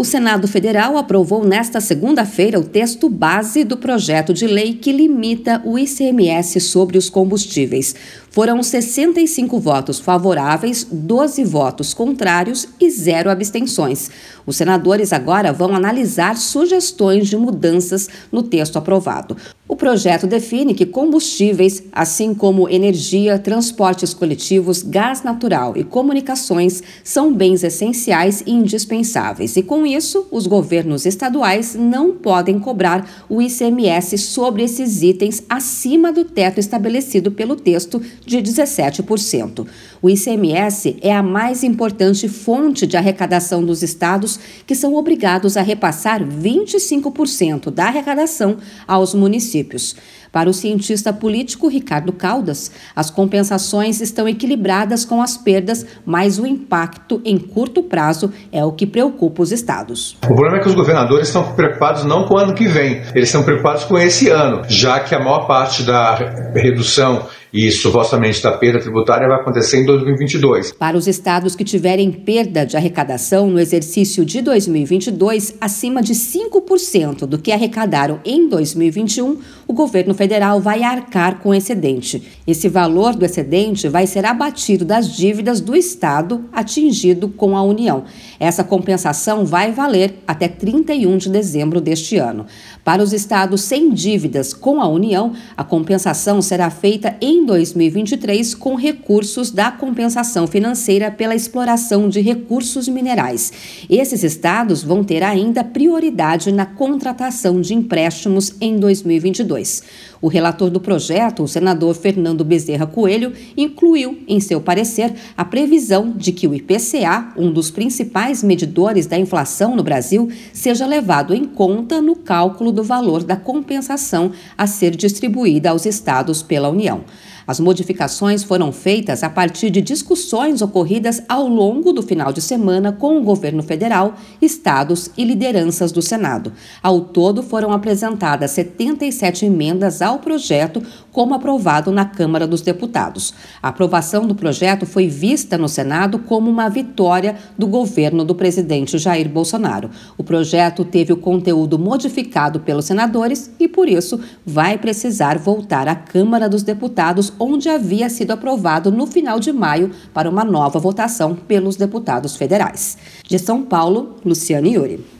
O Senado Federal aprovou nesta segunda-feira o texto base do projeto de lei que limita o ICMS sobre os combustíveis. Foram 65 votos favoráveis, 12 votos contrários e zero abstenções. Os senadores agora vão analisar sugestões de mudanças no texto aprovado. O projeto define que combustíveis, assim como energia, transportes coletivos, gás natural e comunicações, são bens essenciais e indispensáveis. E com isso, os governos estaduais não podem cobrar o ICMS sobre esses itens acima do teto estabelecido pelo texto de 17%. O ICMS é a mais importante fonte de arrecadação dos estados, que são obrigados a repassar 25% da arrecadação aos municípios municípios. Para o cientista político Ricardo Caldas, as compensações estão equilibradas com as perdas, mas o impacto em curto prazo é o que preocupa os estados. O problema é que os governadores estão preocupados não com o ano que vem, eles estão preocupados com esse ano, já que a maior parte da redução e supostamente da perda tributária vai acontecer em 2022. Para os estados que tiverem perda de arrecadação no exercício de 2022 acima de 5% do que arrecadaram em 2021, o governo federal vai arcar com excedente. Esse valor do excedente vai ser abatido das dívidas do estado atingido com a União. Essa compensação vai valer até 31 de dezembro deste ano. Para os estados sem dívidas com a União, a compensação será feita em 2023 com recursos da compensação financeira pela exploração de recursos minerais. Esses estados vão ter ainda prioridade na contratação de empréstimos em 2022. O relator do projeto, o senador Fernando Bezerra Coelho, incluiu em seu parecer a previsão de que o IPCA, um dos principais medidores da inflação no Brasil, seja levado em conta no cálculo do valor da compensação a ser distribuída aos estados pela União. As modificações foram feitas a partir de discussões ocorridas ao longo do final de semana com o governo federal, estados e lideranças do Senado. Ao todo, foram apresentadas 77 emendas ao projeto, como aprovado na Câmara dos Deputados. A aprovação do projeto foi vista no Senado como uma vitória do governo do presidente Jair Bolsonaro. O projeto teve o conteúdo modificado pelos senadores e, por isso, vai precisar voltar à Câmara dos Deputados onde havia sido aprovado no final de maio para uma nova votação pelos deputados federais. De São Paulo, Luciane Yuri.